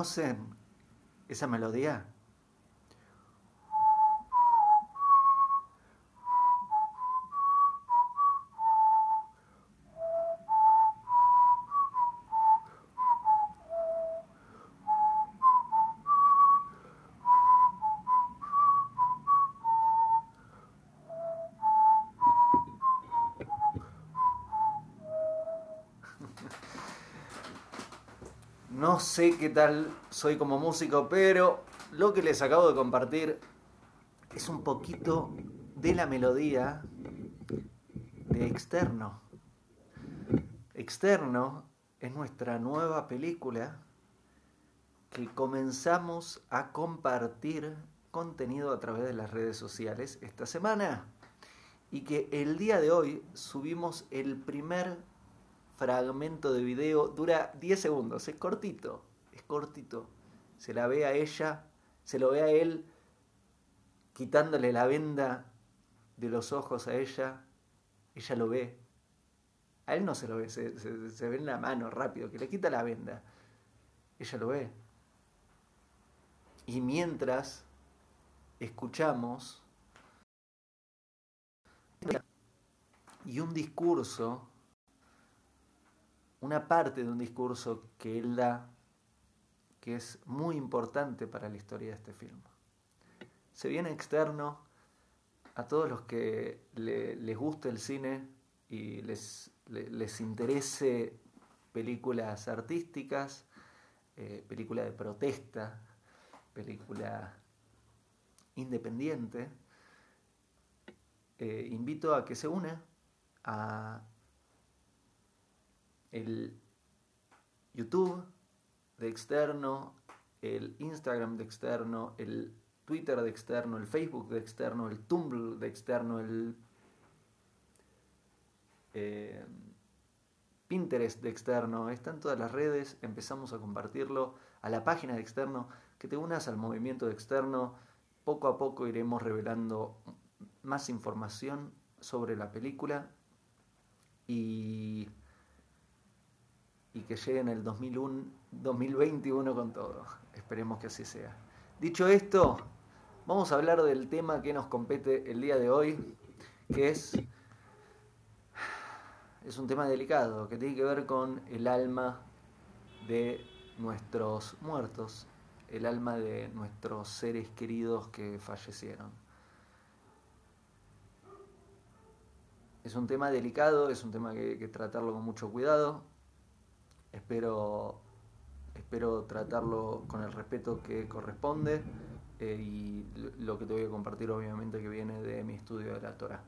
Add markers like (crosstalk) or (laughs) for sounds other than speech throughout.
¿Reconocen esa melodía? No sé qué tal soy como músico, pero lo que les acabo de compartir es un poquito de la melodía de Externo. Externo es nuestra nueva película que comenzamos a compartir contenido a través de las redes sociales esta semana y que el día de hoy subimos el primer fragmento de video, dura 10 segundos, es cortito, es cortito. Se la ve a ella, se lo ve a él quitándole la venda de los ojos a ella, ella lo ve. A él no se lo ve, se, ve en la mano rápido, que le quita la venda. Ella lo ve. Y mientras escuchamos y un discurso una parte de un discurso que él da que es muy importante para la historia de este film. Se viene externo a todos los que les guste el cine y les, les, interese películas artísticas, eh, película de protesta, película independiente. Eh, invito a que se una a el YouTube de externo, el Instagram de externo, el Twitter de externo, el Facebook de externo, el Tumblr de externo, el eh, Pinterest de externo, están todas las redes, empezamos a compartirlo a la página de externo, que te unas al movimiento de externo, poco a poco iremos revelando más información sobre la película y y que llegue en el 2001, 2021 con todo. Esperemos que así sea. Dicho esto, vamos a hablar del tema que nos compete el día de hoy, que es, es un tema delicado, que tiene que ver con el alma de nuestros muertos, el alma de nuestros seres queridos que fallecieron. Es un tema delicado, es un tema que hay que tratarlo con mucho cuidado, Espero, espero tratarlo con el respeto que corresponde eh, y lo que te voy a compartir obviamente que viene de mi estudio de la Torah.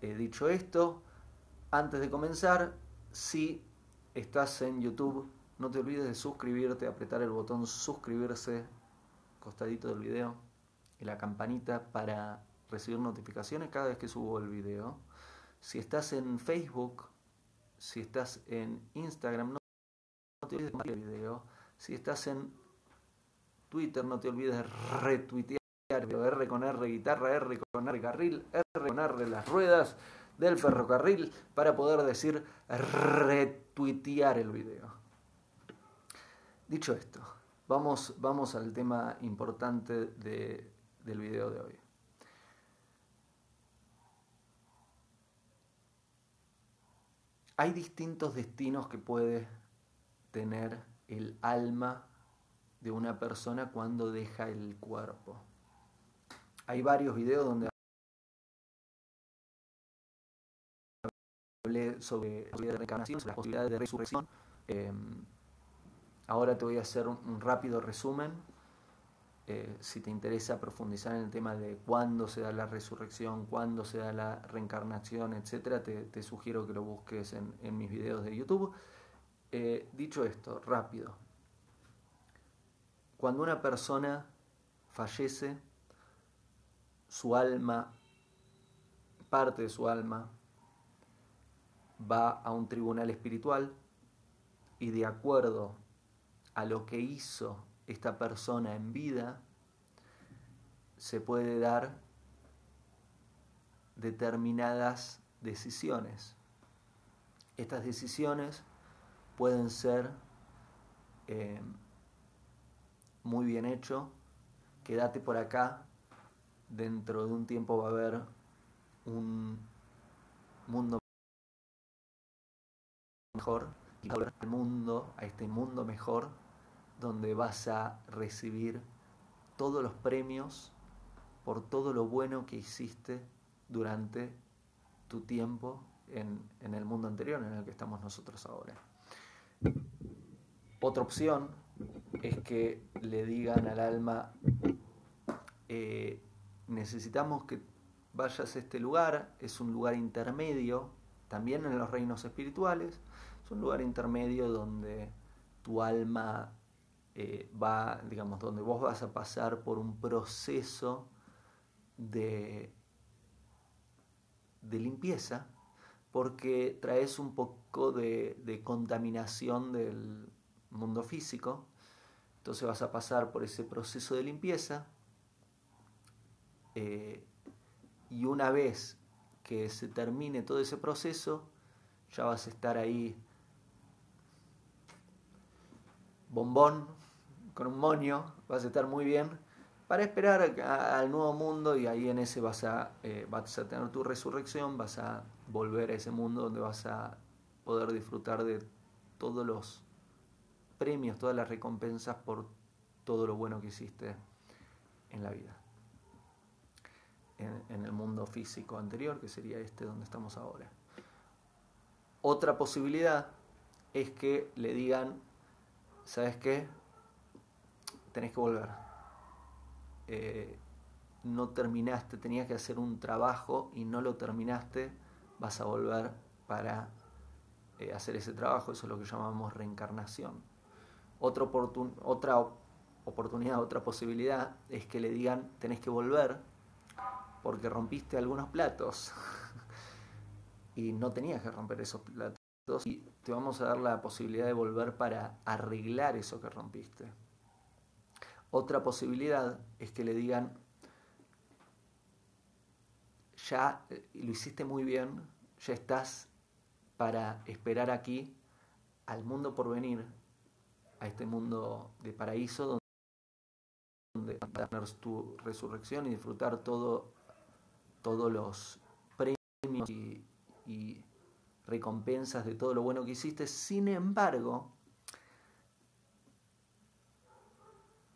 He dicho esto, antes de comenzar, si estás en YouTube, no te olvides de suscribirte, apretar el botón suscribirse, costadito del video, y la campanita para recibir notificaciones cada vez que subo el video. Si estás en Facebook, si estás en Instagram, no te olvides de el video. Si estás en Twitter, no te olvides de retuitear. R con R guitarra, R con R carril, R con R las ruedas del ferrocarril para poder decir retuitear el video. Dicho esto, vamos, vamos al tema importante de, del video de hoy. Hay distintos destinos que puede tener el alma de una persona cuando deja el cuerpo. Hay varios videos donde hablé sobre la reencarnación, sobre las posibilidades de resurrección. Em, ahora te voy a hacer un rápido resumen eh, si te interesa profundizar en el tema de cuándo se da la resurrección, cuándo se da la reencarnación, etc., te, sugiero que lo busques en, mis videos de YouTube. Eh, dicho esto, rápido. Cuando una persona fallece, su alma, parte de su alma, va a un tribunal espiritual y de acuerdo a lo que hizo esta persona en vida, se puede dar determinadas decisiones. Estas decisiones pueden ser eh, muy bien hecho, quédate por acá, dentro de un tiempo va a haber un mundo mejor, y al mundo, a este mundo mejor, donde vas a recibir todos los premios por todo lo bueno que hiciste durante tu tiempo en, el mundo anterior en el que estamos nosotros ahora. Otra opción es que le digan al alma, eh, necesitamos que vayas a este lugar, es un lugar intermedio, también en los reinos espirituales, es un lugar intermedio donde tu alma eh, va, digamos, donde vos vas a pasar por un proceso de, de limpieza, porque traes un poco de, contaminación del mundo físico, entonces vas a pasar por ese proceso de limpieza eh, y una vez que se termine todo ese proceso, ya vas a estar ahí bombón, con un moño, vas a estar muy bien para esperar al nuevo mundo y ahí en ese vas a, eh, vas a tener tu resurrección, vas a volver a ese mundo donde vas a poder disfrutar de todos los premios, todas las recompensas por todo lo bueno que hiciste en la vida. En, en el mundo físico anterior, que sería este donde estamos ahora. Otra posibilidad es que le digan, ¿sabes qué? Tenés que volver eh, no terminaste, tenías que hacer un trabajo y no lo terminaste, vas a volver para eh, hacer ese trabajo, eso es lo que llamamos reencarnación. Otra, otra oportunidad, otra posibilidad es que le digan, tenés que volver porque rompiste algunos platos (laughs) y no tenías que romper esos platos y te vamos a dar la posibilidad de volver para arreglar eso que rompiste. Otra posibilidad es que le digan, ya eh, lo hiciste muy bien, ya estás para esperar aquí al mundo por venir, a este mundo de paraíso donde vas tener tu resurrección y disfrutar todo, todos los premios y, y recompensas de todo lo bueno que hiciste. Sin embargo,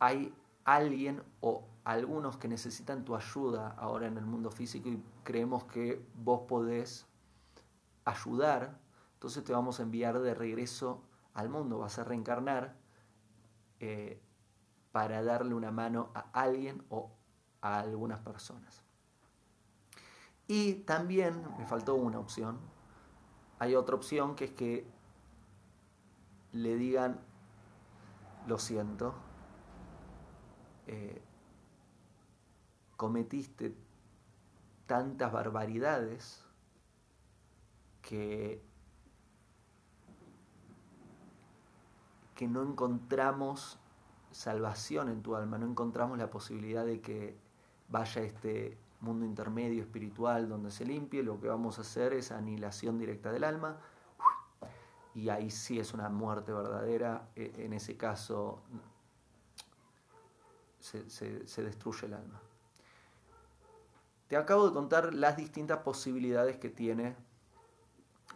hay alguien o algunos que necesitan tu ayuda ahora en el mundo físico y creemos que vos podés ayudar, entonces te vamos a enviar de regreso al mundo, vas a reencarnar eh, para darle una mano a alguien o a algunas personas. Y también me faltó una opción, hay otra opción que es que le digan, lo siento, eh, cometiste tantas barbaridades que, que no encontramos salvación en tu alma, no encontramos la posibilidad de que vaya este mundo intermedio espiritual donde se limpie, lo que vamos a hacer es anihilación directa del alma. Y ahí sí es una muerte verdadera, e, en ese caso se, destruye el alma. Te acabo de contar las distintas posibilidades que tiene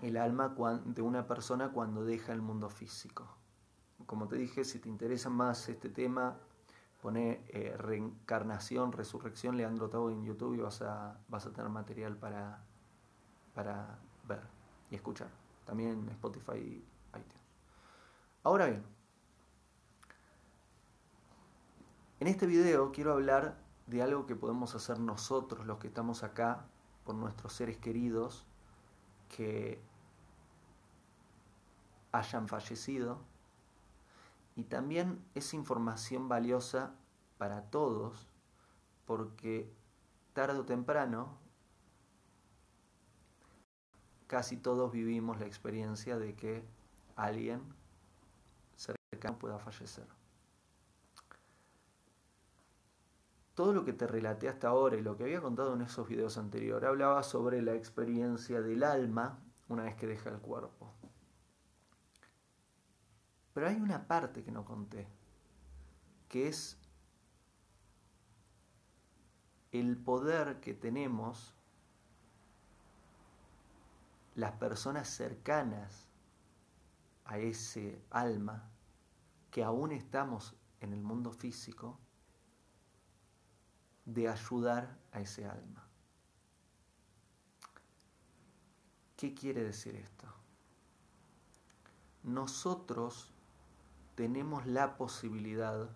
el alma de una persona cuando deja el mundo físico. Como te dije, si te interesa más este tema, pone eh, reencarnación, resurrección, Leandro Tau en YouTube y vas a, vas a tener material para, para ver y escuchar. También en Spotify y iTunes. Ahora bien, En este video quiero hablar de algo que podemos hacer nosotros, los que estamos acá, por nuestros seres queridos que hayan fallecido. Y también es información valiosa para todos, porque tarde o temprano casi todos vivimos la experiencia de que alguien cercano pueda fallecer. Todo lo que te relaté hasta ahora y lo que había contado en esos videos anteriores hablaba sobre la experiencia del alma una vez que deja el cuerpo. Pero hay una parte que no conté. que es el poder que tenemos las personas cercanas a ese alma, que aún estamos en el mundo físico, de ayudar a ese alma. ¿Qué quiere decir esto? Nosotros tenemos la posibilidad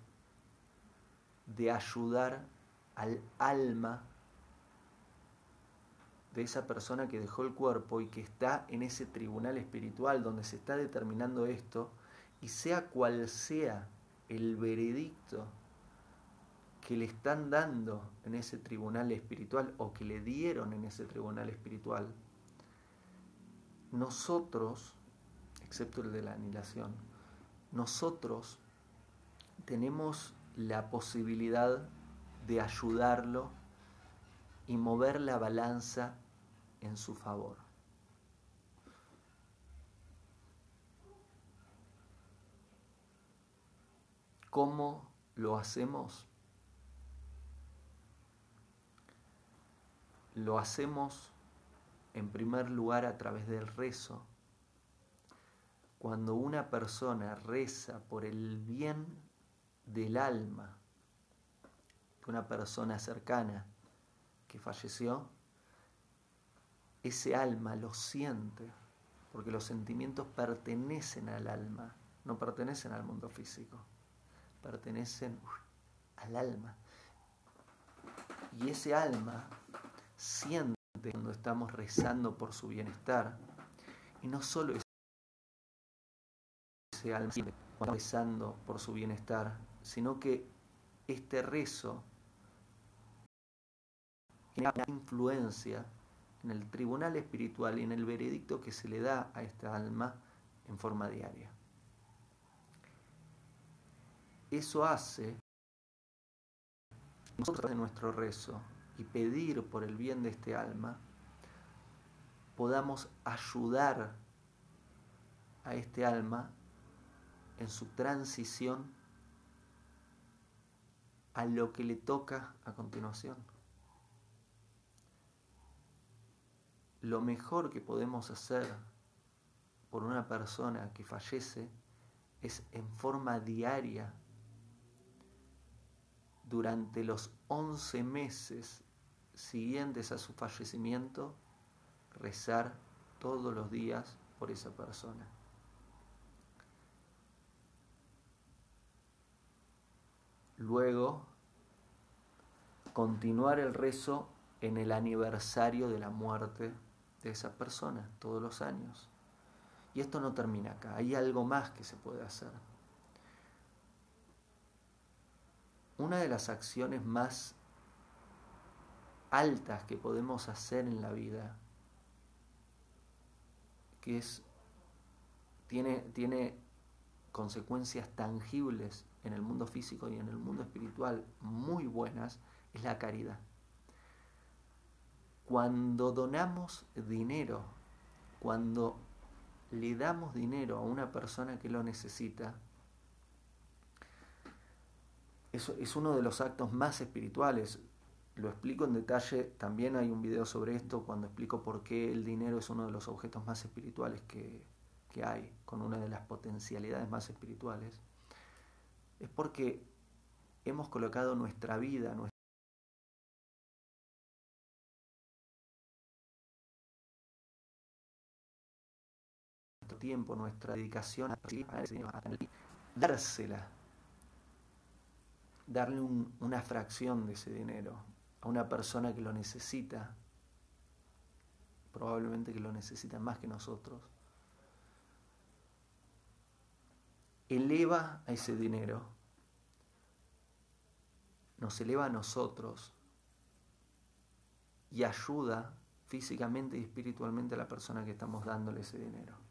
de ayudar al alma de esa persona que dejó el cuerpo y que está en ese tribunal espiritual donde se está determinando esto, y sea cual sea el veredicto que le están dando en ese tribunal espiritual o que le dieron en ese tribunal espiritual, nosotros, excepto el de la anilación, nosotros tenemos la posibilidad de ayudarlo y mover la balanza en su favor. ¿Cómo lo hacemos? Lo hacemos en primer lugar a través del rezo. Cuando una persona reza por el bien del alma, una persona cercana que falleció, ese alma lo siente, porque los sentimientos pertenecen al alma, no pertenecen al mundo físico, pertenecen al alma. Y ese alma siente cuando estamos rezando por su bienestar, y no solo ese alma siente cuando rezando por su bienestar, sino que este rezo una influencia en el tribunal espiritual y en el veredicto que se le da a esta alma en forma diaria. Eso hace nosotros en nuestro rezo y pedir por el bien de este alma, podamos ayudar a este alma en su transición a lo que le toca a continuación. lo mejor que podemos hacer por una persona que fallece es en forma diaria durante los 11 meses siguientes a su fallecimiento, rezar todos los días por esa persona. Luego, continuar el rezo en el aniversario de la muerte de esa persona todos los años. Y esto no termina acá, hay algo más que se puede hacer. Una de las acciones más altas que podemos hacer en la vida, que es, tiene, tiene consecuencias tangibles en el mundo físico y en el mundo espiritual muy buenas, es la caridad. Cuando donamos dinero, cuando le damos dinero a una persona que lo necesita, eso es uno de los actos más espirituales. Lo explico en detalle, también hay un video sobre esto cuando explico por qué el dinero es uno de los objetos más espirituales que, que hay, con una de las potencialidades más espirituales. Es porque hemos colocado nuestra vida, nuestra tiempo, nuestra dedicación a dársela, darle una fracción de ese dinero una persona que lo necesita, probablemente que lo necesita más que nosotros, eleva a ese dinero, nos eleva a nosotros y ayuda físicamente y espiritualmente a la persona que estamos dándole ese dinero.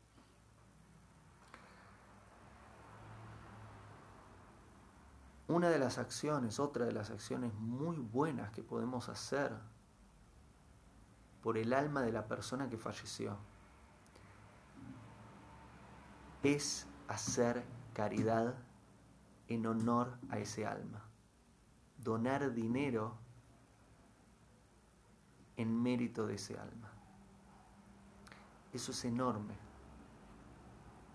Una de las acciones, otra de las acciones muy buenas que podemos hacer por el alma de la persona que falleció es hacer caridad en honor a ese alma. Donar dinero en mérito de ese alma. Eso es enorme.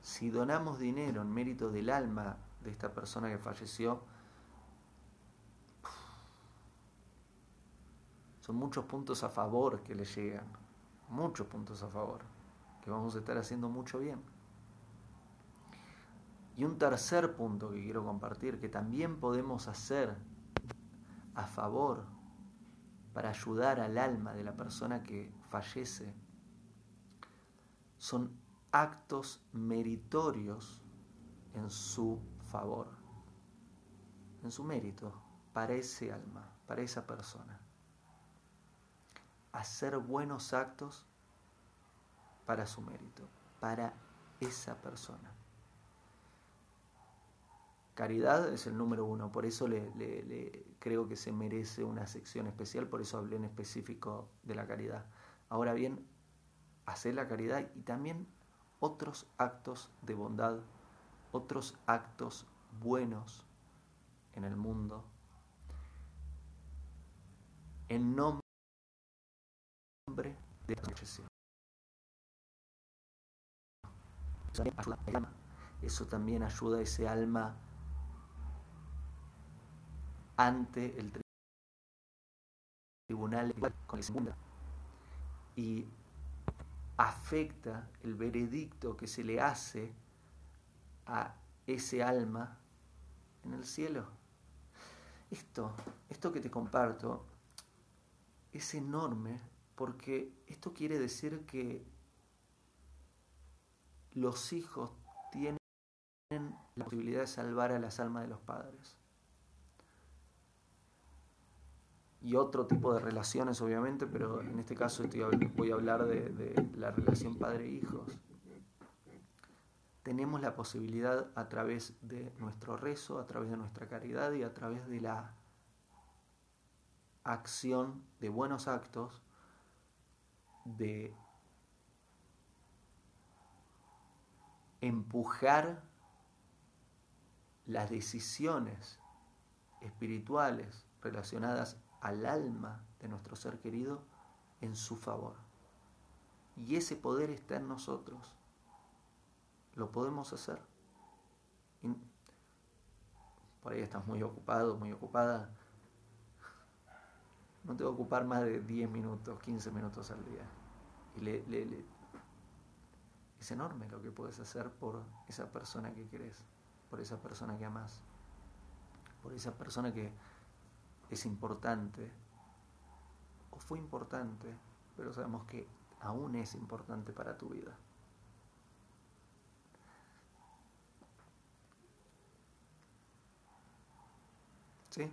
Si donamos dinero en mérito del alma de esta persona que falleció, son muchos puntos a favor que le llegan, muchos puntos a favor, que vamos a estar haciendo mucho bien. Y un tercer punto que quiero compartir, que también podemos hacer a favor para ayudar al alma de la persona que fallece, son actos meritorios en su favor, en su mérito, para ese alma, para esa persona. Hacer buenos actos para su mérito, para esa persona. Caridad es el número uno, por eso le, creo que se merece una sección especial, por eso hablé en específico de la caridad. Ahora bien, hacer la caridad y también otros actos de bondad, otros actos buenos en el mundo, en nombre Eso también ayuda a ese alma ante el tribunal con el y afecta el veredicto que se le hace a ese alma en el cielo. Esto, esto que te comparto es enorme porque esto quiere decir que los hijos tienen la posibilidad de salvar a las almas de los padres. y otro tipo de relaciones, obviamente, pero en este caso voy a hablar de, la relación padre-hijos. Tenemos la posibilidad a través de nuestro rezo, a través de nuestra caridad y a través de la acción de buenos actos, de empujar las decisiones espirituales relacionadas al alma de nuestro ser querido en su favor. Y ese poder está en nosotros. Lo podemos hacer. por ahí estás muy ocupado, muy ocupada. No te va a ocupar más de 10 minutos, 15 minutos al día. Y le, es enorme lo que puedes hacer por esa persona que querés, por esa persona que amas, por esa persona que es importante, o fue importante, pero sabemos que aún es importante para tu vida. ¿Sí?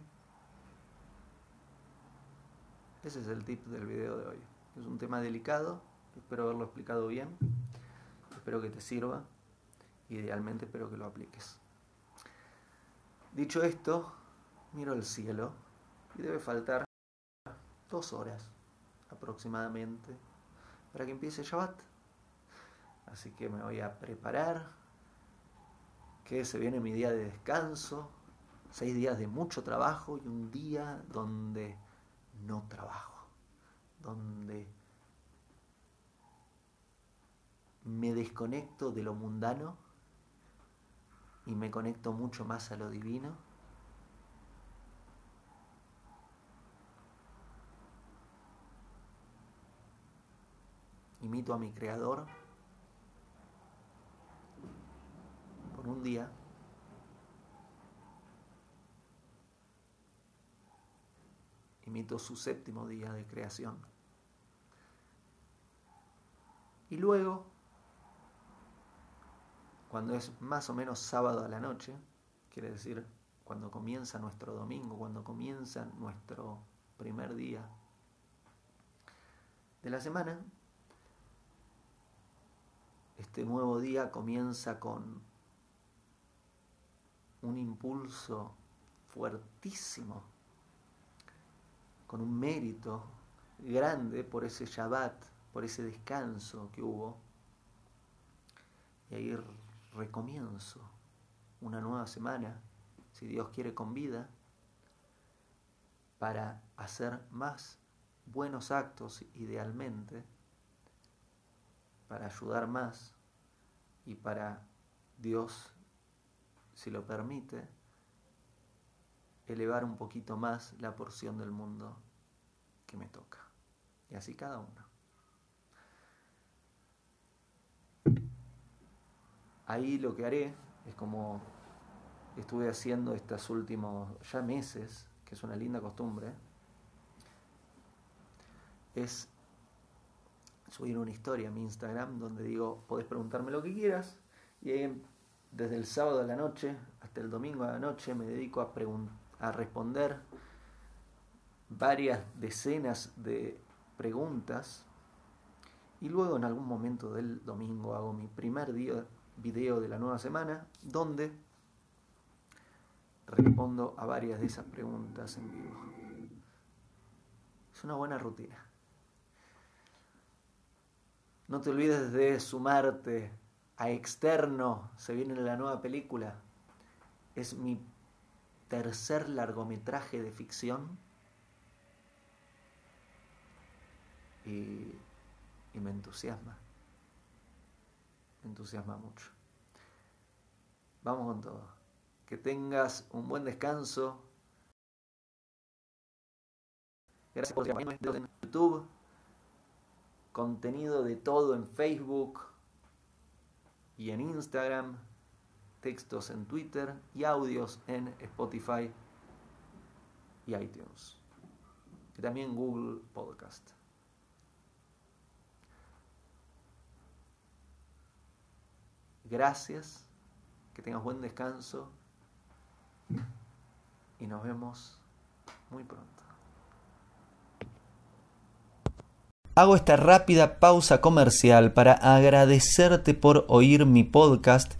Ese es el tip del video de hoy. Es un tema delicado, espero haberlo explicado bien, espero que te sirva, idealmente espero que lo apliques. Dicho esto, miro el cielo y debe faltar dos horas aproximadamente para que empiece Shabbat. Así que me voy a preparar, que se viene mi día de descanso, seis días de mucho trabajo y un día donde no trabajo, donde me desconecto de lo mundano y me conecto mucho más a lo divino imito a mi creador por un día. Imito su séptimo día de creación. Y luego, cuando es más o menos sábado a la noche, quiere decir cuando comienza nuestro domingo, cuando comienza nuestro primer día de la semana, este nuevo día comienza con un impulso fuertísimo, con un mérito grande por ese Shabbat, por ese descanso que hubo. Y ahí recomienzo una nueva semana, si Dios quiere con vida, para hacer más buenos actos idealmente, para ayudar más y para Dios, si lo permite, elevar un poquito más la porción del mundo que me toca. Y así cada uno. Ahí lo que haré es como estuve haciendo estos últimos ya meses, que es una linda costumbre, es subir una historia a mi Instagram donde digo, podés preguntarme lo que quieras, y ahí desde el sábado a la noche hasta el domingo a la noche me dedico a, a responder varias decenas de preguntas y luego en algún momento del domingo hago mi primer día, video de la nueva semana donde respondo a varias de esas preguntas en vivo. Es una buena rutina. No te olvides de sumarte a Externo, se viene la nueva película. Es mi tercer largometraje de ficción. Y, me entusiasma. Me entusiasma mucho. Vamos con todo que tengas un buen descanso. Gracias por en YouTube, contenido de todo en Facebook y en Instagram, textos en Twitter y audios en Spotify y iTunes. Y también Google Podcast. Gracias, que tengas buen descanso y nos vemos muy pronto. Hago esta rápida pausa comercial para agradecerte por oír mi podcast